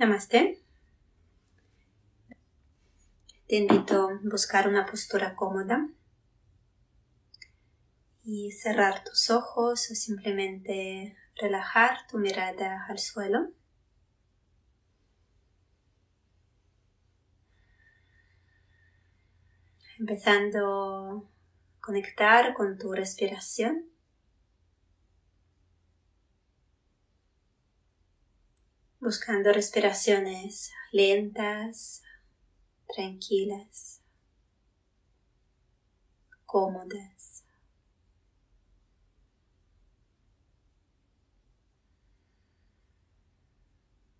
Namaste. Te invito a buscar una postura cómoda y cerrar tus ojos o simplemente relajar tu mirada al suelo. Empezando a conectar con tu respiración. Buscando respiraciones lentas, tranquilas, cómodas.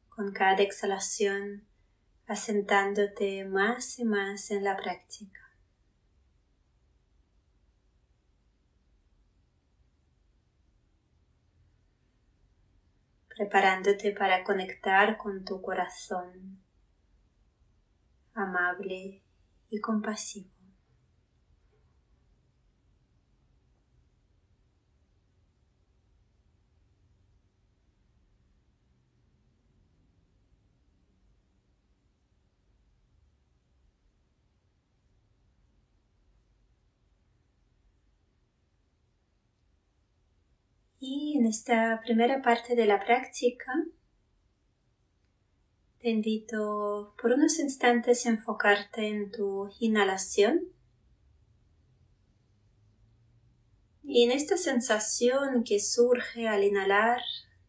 Con cada exhalación asentándote más y más en la práctica. Preparándote para conectar con tu corazón amable y compasivo. Y en esta primera parte de la práctica. Te invito por unos instantes a enfocarte en tu inhalación. Y en esta sensación que surge al inhalar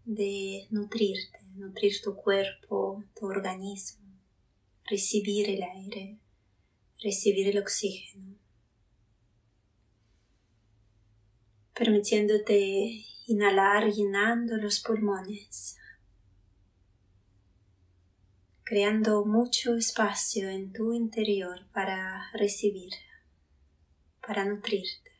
de nutrirte, nutrir tu cuerpo, tu organismo, recibir el aire, recibir el oxígeno, permitiéndote Inhalar llenando los pulmones, creando mucho espacio en tu interior para recibir, para nutrirte.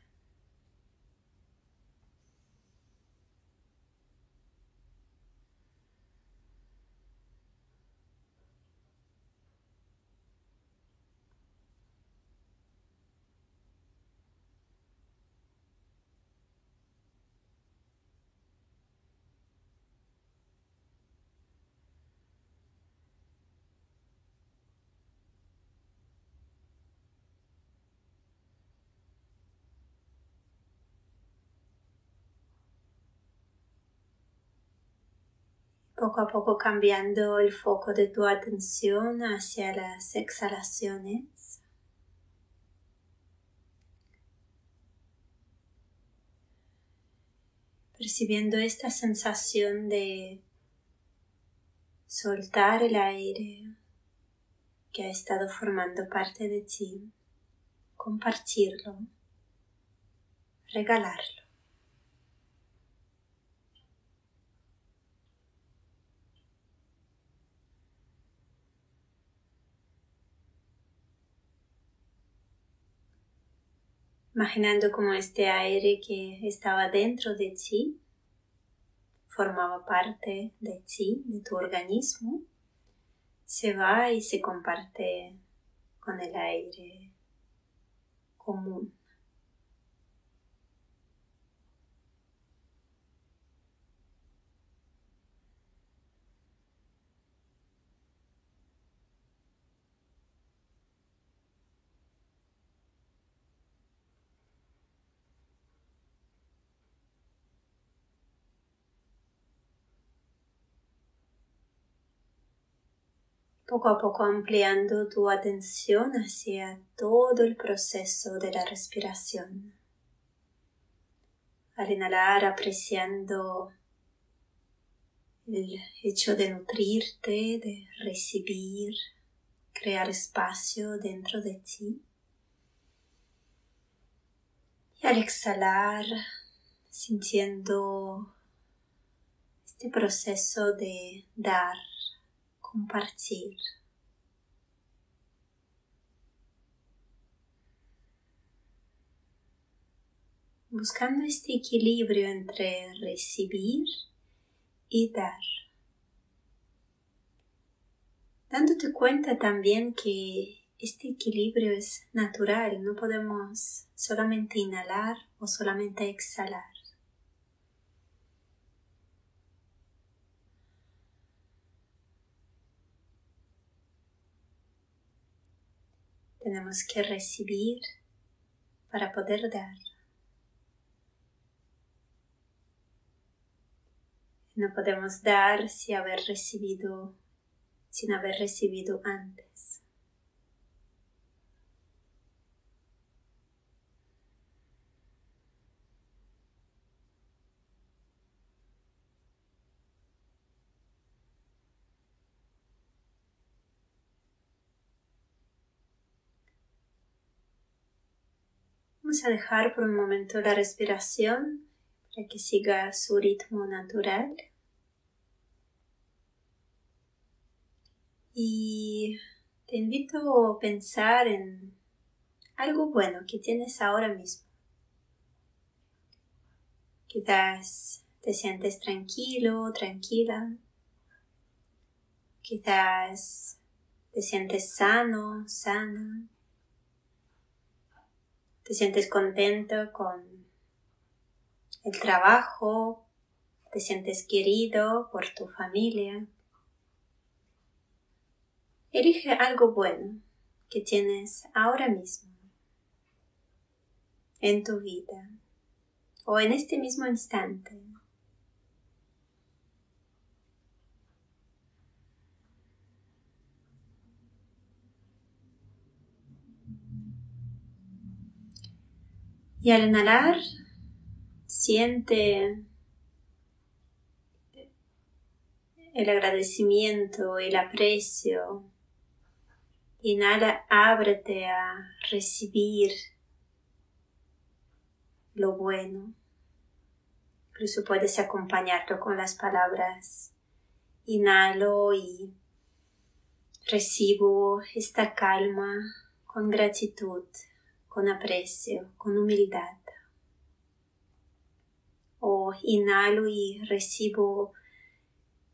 Poco a poco cambiando el foco de tu atención hacia las exhalaciones. Percibiendo esta sensación de soltar el aire que ha estado formando parte de ti, compartirlo, regalarlo. Imaginando como este aire que estaba dentro de ti formaba parte de ti, de tu organismo, se va y se comparte con el aire común. Poco a poco ampliando tu atención hacia todo el proceso de la respiración. Al inhalar apreciando el hecho de nutrirte, de recibir, crear espacio dentro de ti. Y al exhalar, sintiendo este proceso de dar compartir. Buscando este equilibrio entre recibir y dar. Dándote cuenta también que este equilibrio es natural, no podemos solamente inhalar o solamente exhalar. Tenemos que recibir para poder dar. No podemos dar sin haber recibido, sin haber recibido antes. Vamos a dejar por un momento la respiración para que siga su ritmo natural. Y te invito a pensar en algo bueno que tienes ahora mismo. Quizás te sientes tranquilo, tranquila. Quizás te sientes sano, sana. Te sientes contento con el trabajo, te sientes querido por tu familia. Elige algo bueno que tienes ahora mismo en tu vida o en este mismo instante. Y al inhalar, siente el agradecimiento, el aprecio. Inhala, ábrete a recibir lo bueno. Incluso puedes acompañarlo con las palabras. Inhalo y recibo esta calma con gratitud con aprecio, con humildad. O inhalo y recibo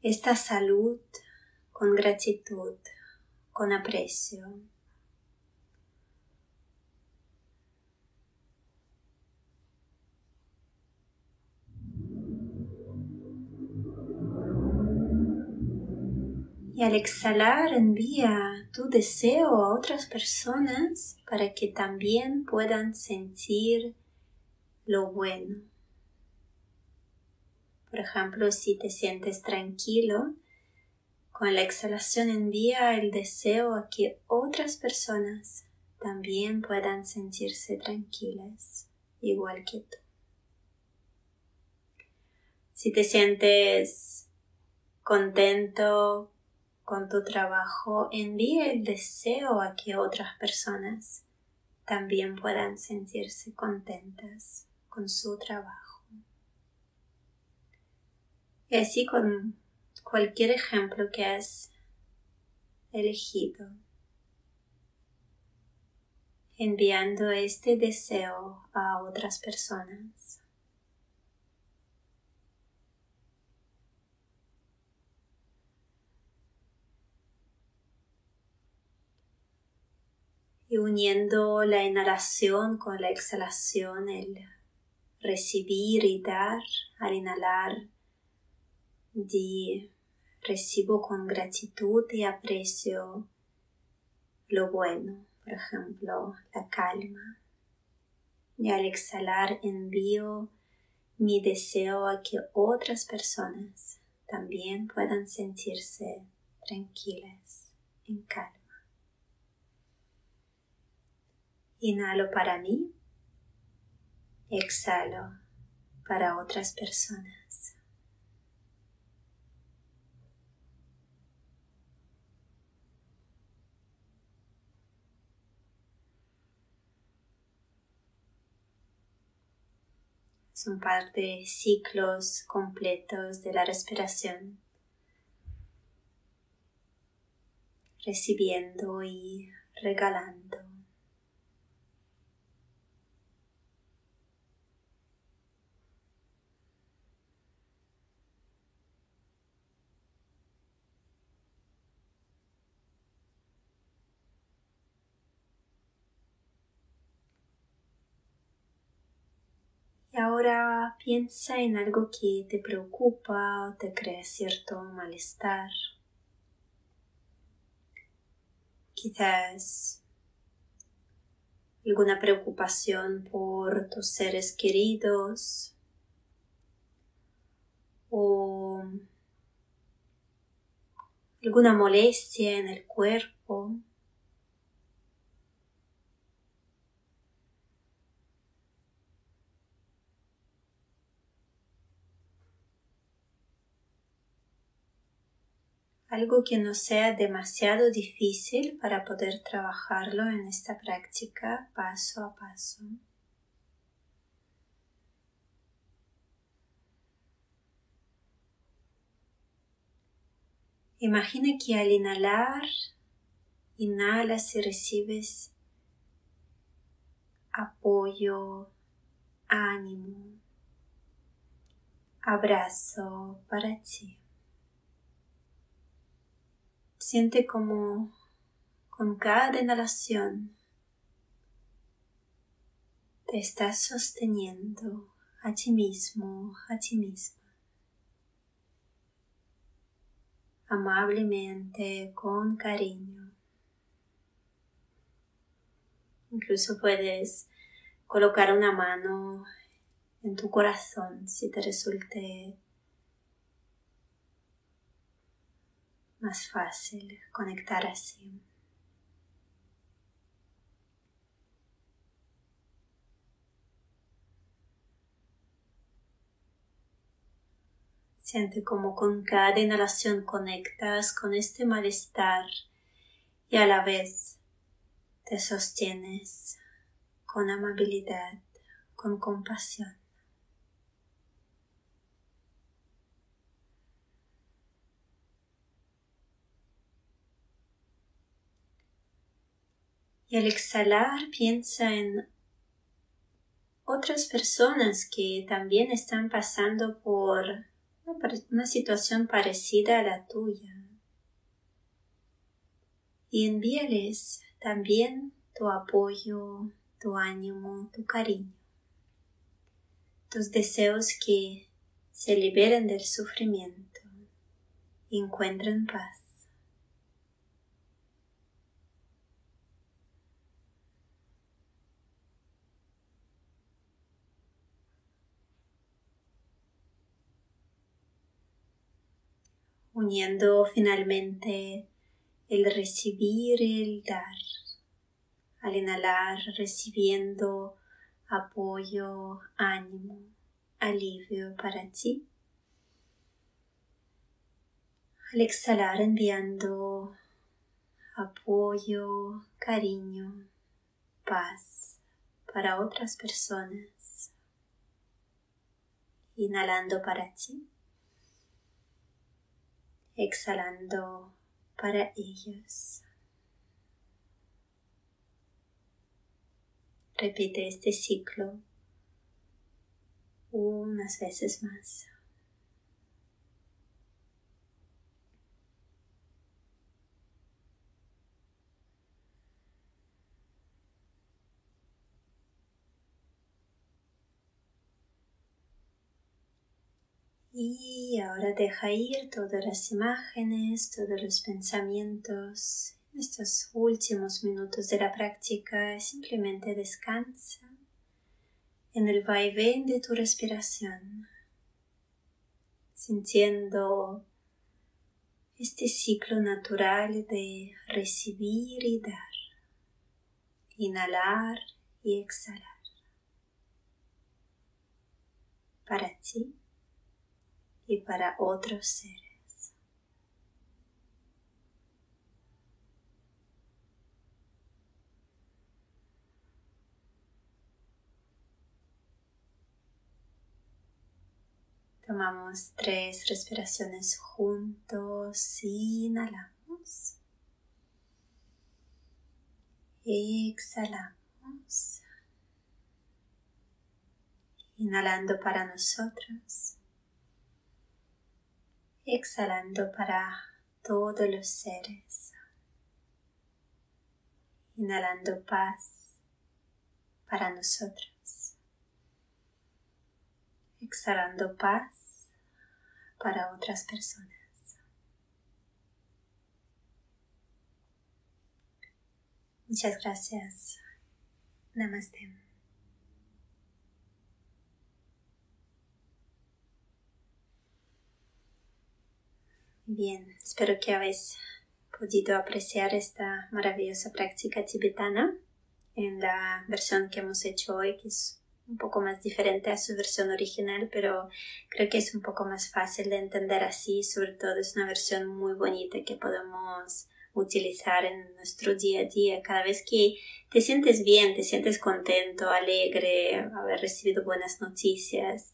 esta salud con gratitud, con aprecio. Y al exhalar envía tu deseo a otras personas para que también puedan sentir lo bueno. Por ejemplo, si te sientes tranquilo, con la exhalación envía el deseo a que otras personas también puedan sentirse tranquilas, igual que tú. Si te sientes contento, con tu trabajo, envíe el deseo a que otras personas también puedan sentirse contentas con su trabajo. Y así con cualquier ejemplo que has elegido, enviando este deseo a otras personas. Y uniendo la inhalación con la exhalación, el recibir y dar al inhalar, di recibo con gratitud y aprecio lo bueno, por ejemplo, la calma. Y al exhalar envío mi deseo a que otras personas también puedan sentirse tranquilas, en calma. Inhalo para mí, exhalo para otras personas. Son parte de ciclos completos de la respiración, recibiendo y regalando. Ahora piensa en algo que te preocupa o te crea cierto malestar. Quizás alguna preocupación por tus seres queridos o alguna molestia en el cuerpo. Algo que no sea demasiado difícil para poder trabajarlo en esta práctica paso a paso. Imagina que al inhalar, inhalas y recibes apoyo, ánimo, abrazo para ti. Siente como con cada inhalación te estás sosteniendo a ti mismo, a ti misma. Amablemente, con cariño. Incluso puedes colocar una mano en tu corazón si te resulte más fácil conectar así. Siente como con cada inhalación conectas con este malestar y a la vez te sostienes con amabilidad, con compasión. Y al exhalar piensa en otras personas que también están pasando por una situación parecida a la tuya. Y envíales también tu apoyo, tu ánimo, tu cariño, tus deseos que se liberen del sufrimiento y encuentren paz. Uniendo finalmente el recibir y el dar. Al inhalar, recibiendo apoyo, ánimo, alivio para ti. Al exhalar, enviando apoyo, cariño, paz para otras personas. Inhalando para ti exhalando para ellos. Repite este ciclo unas veces más. Y ahora deja ir todas las imágenes, todos los pensamientos. En estos últimos minutos de la práctica simplemente descansa en el vaivén de tu respiración, sintiendo este ciclo natural de recibir y dar, inhalar y exhalar. Para ti y para otros seres. Tomamos tres respiraciones juntos. Inhalamos. Exhalamos. Inhalando para nosotros exhalando para todos los seres. Inhalando paz para nosotros. Exhalando paz para otras personas. Muchas gracias. Namaste. Bien, espero que habéis podido apreciar esta maravillosa práctica tibetana en la versión que hemos hecho hoy, que es un poco más diferente a su versión original, pero creo que es un poco más fácil de entender así, sobre todo es una versión muy bonita que podemos utilizar en nuestro día a día. Cada vez que te sientes bien, te sientes contento, alegre, haber recibido buenas noticias,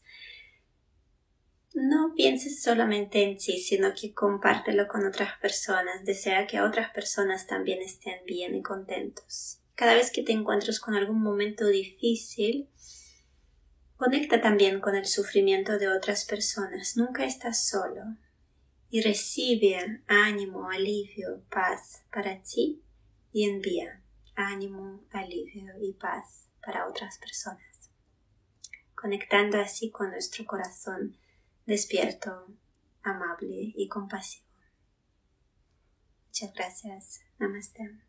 no pienses solamente en ti, sino que compártelo con otras personas. Desea que otras personas también estén bien y contentos. Cada vez que te encuentres con algún momento difícil, conecta también con el sufrimiento de otras personas. Nunca estás solo. Y recibe ánimo, alivio, paz para ti y envía ánimo, alivio y paz para otras personas. Conectando así con nuestro corazón despierto, amable y compasivo. Muchas gracias. Namaste.